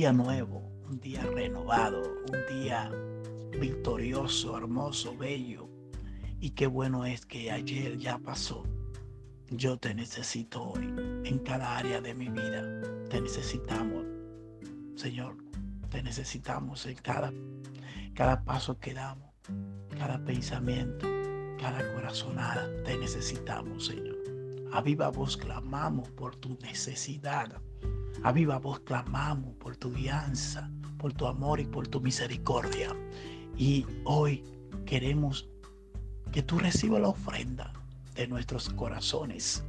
día nuevo, un día renovado, un día victorioso, hermoso, bello. Y qué bueno es que ayer ya pasó. Yo te necesito hoy en cada área de mi vida. Te necesitamos, Señor. Te necesitamos en cada, cada paso que damos, cada pensamiento, cada corazonada. Te necesitamos, Señor. A viva voz clamamos por tu necesidad. A viva voz clamamos por tu guianza, por tu amor y por tu misericordia. Y hoy queremos que tú recibas la ofrenda de nuestros corazones.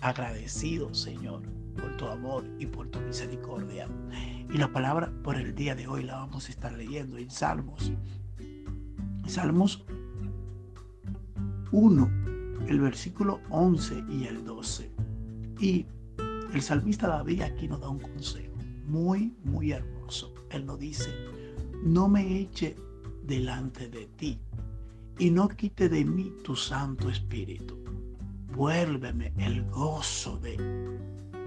Agradecidos, Señor, por tu amor y por tu misericordia. Y la palabra por el día de hoy la vamos a estar leyendo en Salmos. Salmos 1, el versículo 11 y el 12. Y el salmista David aquí nos da un consejo muy, muy hermoso. Él nos dice, no me eche delante de ti y no quite de mí tu Santo Espíritu. Vuélveme el gozo de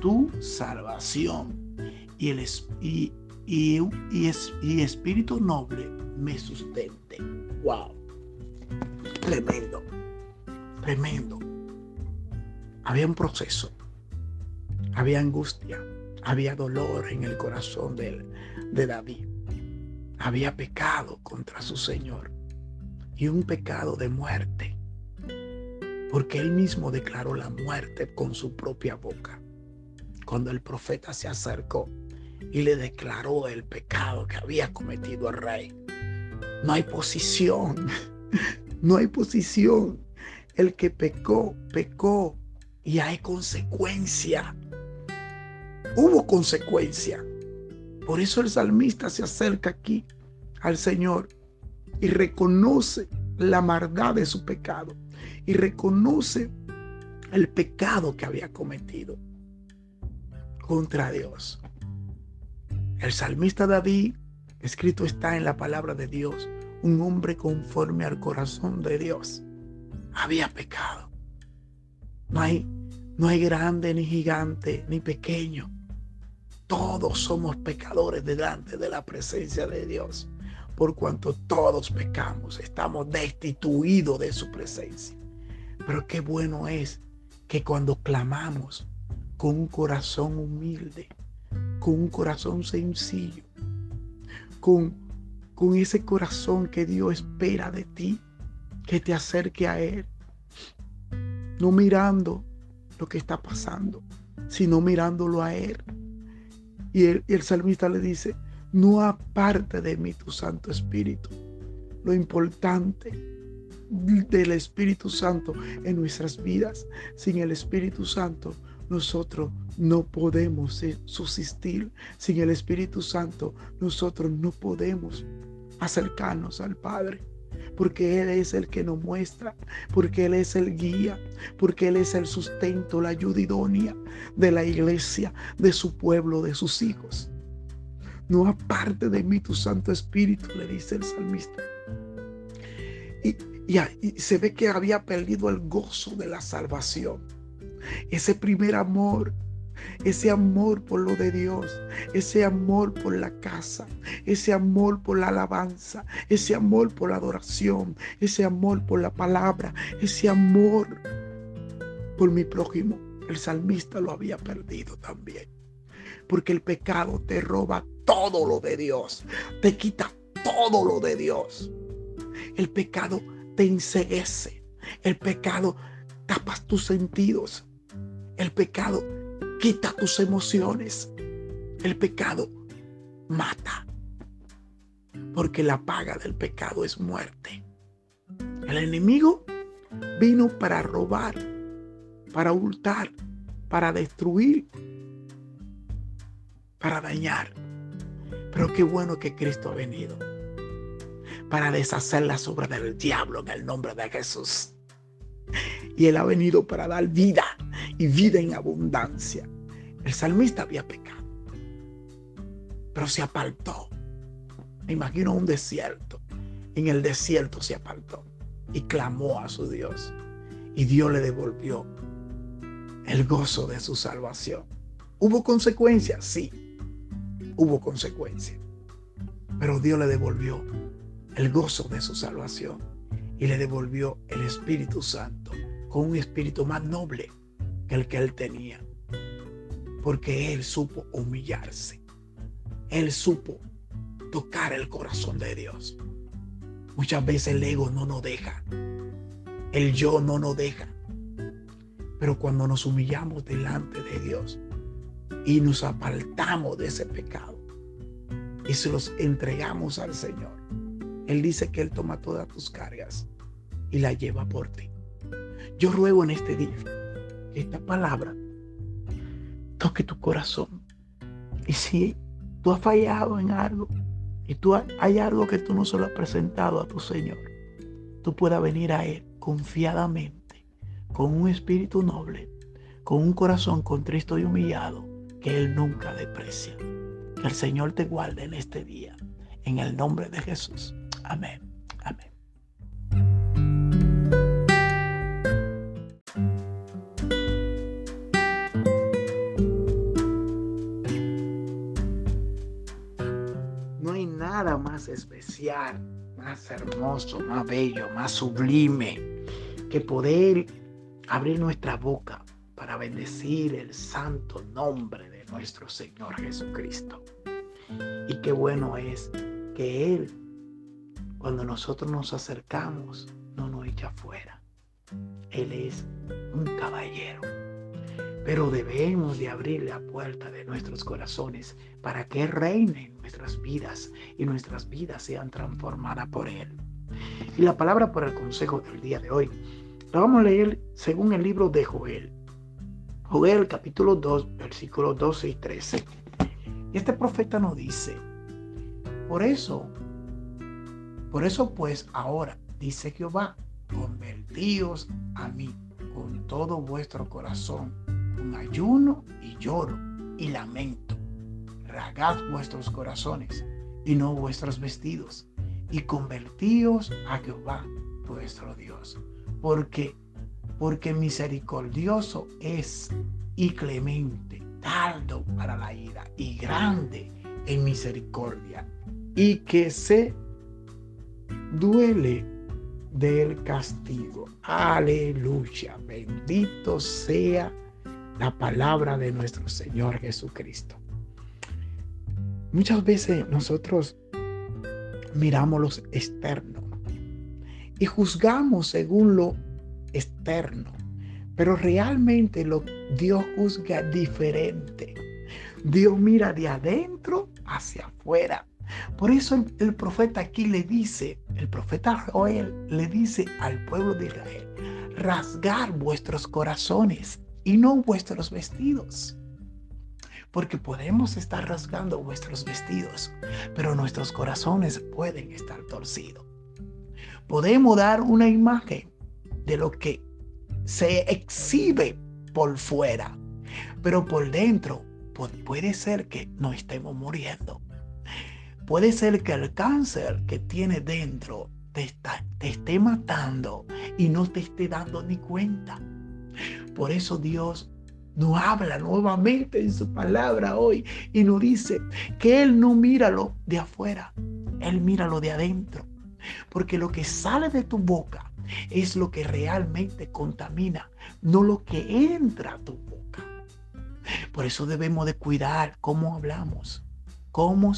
tu salvación y el y, y, y, espíritu noble me sustente. Wow. Tremendo. Tremendo. Había un proceso había angustia, había dolor en el corazón de, David. Había pecado contra su Señor y un pecado de muerte, porque él mismo declaró la muerte con su propia boca. Cuando el profeta se acercó y le declaró el pecado que había cometido el rey. No hay posición, no hay posición. El que pecó, pecó y hay consecuencia hubo consecuencia. Por eso el salmista se acerca aquí al Señor y reconoce la maldad de su pecado y reconoce el pecado que había cometido contra Dios. El salmista David, escrito está en la palabra de Dios, un hombre conforme al corazón de Dios, había pecado. No hay, no hay grande ni gigante ni pequeño. Todos somos pecadores delante de la presencia de Dios. Por cuanto todos pecamos, estamos destituidos de su presencia. Pero qué bueno es que cuando clamamos con un corazón humilde, con un corazón sencillo, con, con ese corazón que Dios espera de ti, que te acerque a Él, no mirando lo que está pasando, sino mirándolo a Él y el, salmista le dice, no aparte de mí tu Santo Espíritu. Lo importante del Espíritu Santo en nuestras vidas. Sin el Espíritu Santo nosotros no podemos subsistir. Sin el Espíritu Santo nosotros no podemos acercarnos al Padre porque Él es el que nos muestra, porque Él es el guía, porque Él es el sustento, la ayuda idónea de la iglesia, de su pueblo, de sus hijos. No aparte de mí tu Santo Espíritu, le dice el salmista. Y, y se ve que había perdido el gozo de la salvación. Ese primer amor ese amor por lo de Dios, ese amor por la casa, ese amor por la alabanza, ese amor por la adoración, ese amor por la palabra, ese amor por mi prójimo. El salmista lo había perdido también. Porque el pecado te roba todo lo de Dios, te quita todo lo de Dios. El pecado te enseguece, el pecado tapas tus sentidos, el pecado quita tus emociones. El pecado mata. Porque la paga del pecado es muerte. El enemigo vino para robar, para hurtar, para destruir, para dañar. Pero qué bueno que Cristo ha venido para deshacer la obras del diablo en el nombre de Jesús. Y Él ha venido para dar vida y vida en abundancia. El salmista había pecado, pero se apartó. Me imagino un desierto. En el desierto se apartó y clamó a su Dios. Y Dios le devolvió el gozo de su salvación. ¿Hubo consecuencias? Sí. hubo consecuencia. Pero Dios le devolvió el gozo de su salvación y le devolvió el Espíritu Santo con un espíritu más noble que el que él tenía. Porque él supo humillarse. Él supo tocar el corazón de Dios. Muchas veces el ego no nos deja. El yo no nos deja. Pero cuando nos humillamos delante de Dios y nos apartamos de ese pecado y se los entregamos al Señor, Él dice que Él toma todas tus cargas y la lleva por ti. Yo ruego en este día que esta palabra toque tu corazón. Y si tú has fallado en algo y tú hay algo que tú no se lo has presentado a tu Señor, tú puedas venir a Él confiadamente con un espíritu noble, con un corazón contristo y humillado que Él nunca deprecia. Que el Señor te guarde en este día. En el nombre de Jesús. Amén. Amén. Nada más especial, más hermoso, más bello, más sublime que poder abrir nuestra boca para bendecir el santo nombre de nuestro Señor Jesucristo. Y qué bueno es que Él, cuando nosotros nos acercamos, no nos echa fuera. Él es un caballero. Pero debemos de abrir la puerta de nuestros corazones para que reine en nuestras vidas y nuestras vidas sean transformadas por Él. Y la palabra por el consejo del día de hoy vamos a leer según el libro de Joel. Joel capítulo 2, versículos 12 y 13. Y este profeta nos dice, por eso, por eso pues ahora, dice Jehová, convertíos a mí con todo vuestro corazón, con ayuno y lloro y lamento. Ragad vuestros corazones y no vuestros vestidos, y convertíos a Jehová vuestro Dios porque porque misericordioso es y clemente, tardo para la ira y grande en misericordia, y que se duele del castigo. Aleluya, bendito sea la palabra de nuestro Señor Jesucristo. Muchas veces nosotros miramos los externos y juzgamos según lo externo. Pero realmente lo, Dios juzga diferente. Dios mira de adentro hacia afuera. Por eso el, el, profeta aquí le dice, el profeta Joel le dice al pueblo de Israel, rasgar vuestros corazones y no vuestros vestidos. Porque podemos estar rasgando vuestros vestidos, pero nuestros corazones pueden estar torcidos podemos dar una imagen de lo que se exhibe por fuera, pero por dentro puede ser que no estemos muriendo. Puede ser que el cáncer que tiene dentro te, te esté matando y no te esté dando ni cuenta. Por eso Dios nos habla nuevamente en su palabra hoy y nos dice que Él no mira lo de afuera, Él mira lo de adentro. Porque lo que sale de tu boca es lo que realmente contamina, no lo que entra a tu boca. Por eso debemos de cuidar cómo hablamos, cómo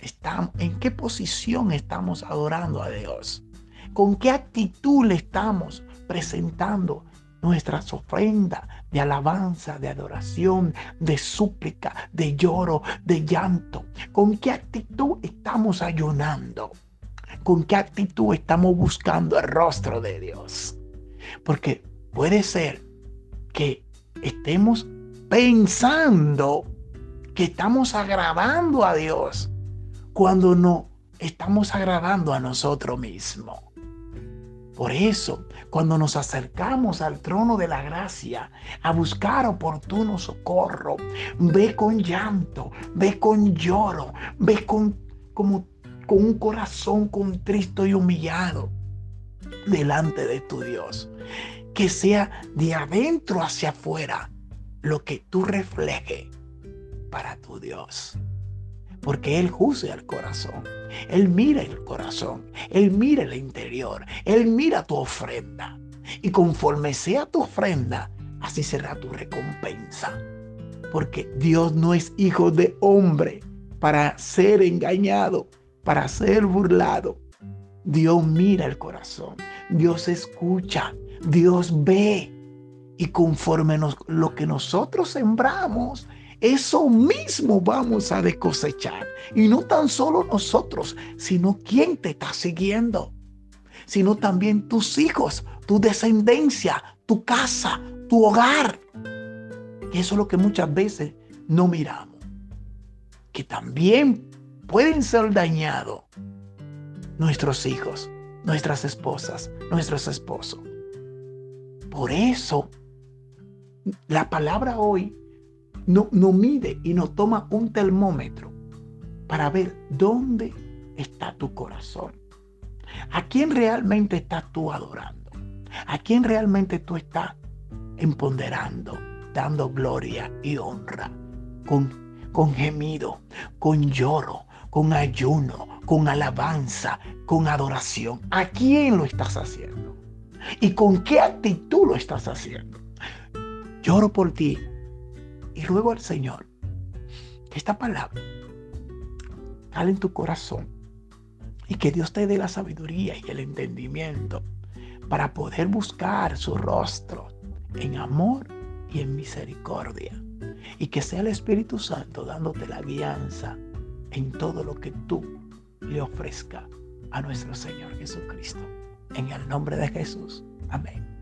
estamos, en qué posición estamos adorando a Dios, con qué actitud le estamos presentando nuestras ofrendas de alabanza, de adoración, de súplica, de lloro, de llanto. ¿Con qué actitud estamos ayunando? con qué actitud estamos buscando el rostro de Dios. Porque puede ser que estemos pensando que estamos agradando a Dios cuando no estamos agradando a nosotros mismos. Por eso, cuando nos acercamos al trono de la gracia a buscar oportuno socorro, ve con llanto, ve con lloro, ve con como con un corazón contristo y humillado delante de tu Dios. Que sea de adentro hacia afuera lo que tú refleje para tu Dios. Porque Él juzga el corazón. Él mira el corazón, Él mira el interior, Él mira tu ofrenda. Y conforme sea tu ofrenda, así será tu recompensa. Porque Dios no es hijo de hombre para ser engañado, para ser burlado. Dios mira el corazón, Dios escucha, Dios ve. Y conforme lo que nosotros sembramos, eso mismo vamos a cosechar. Y no tan solo nosotros, sino quien te está siguiendo, sino también tus hijos, tu descendencia, tu casa, tu hogar. Y eso es lo que muchas veces no miramos. Que también pueden ser dañados nuestros hijos, nuestras esposas, nuestros esposos. Por eso, la palabra hoy no, no mide y no toma un termómetro para ver dónde está tu corazón. ¿A quién realmente estás tú adorando? ¿A quién realmente tú estás empoderando, dando gloria y honra? Con, con gemido, con lloro, con ayuno, con alabanza, con adoración. ¿A quién lo estás haciendo? ¿Y con qué actitud lo estás haciendo? Lloro por ti y ruego al Señor esta palabra cale en tu corazón y que Dios te dé la sabiduría y el entendimiento para poder buscar su rostro en amor y en misericordia. Y que sea el Espíritu Santo dándote la guianza en todo lo que tú le ofrezca a nuestro Señor Jesucristo. En el nombre de Jesús. Amén.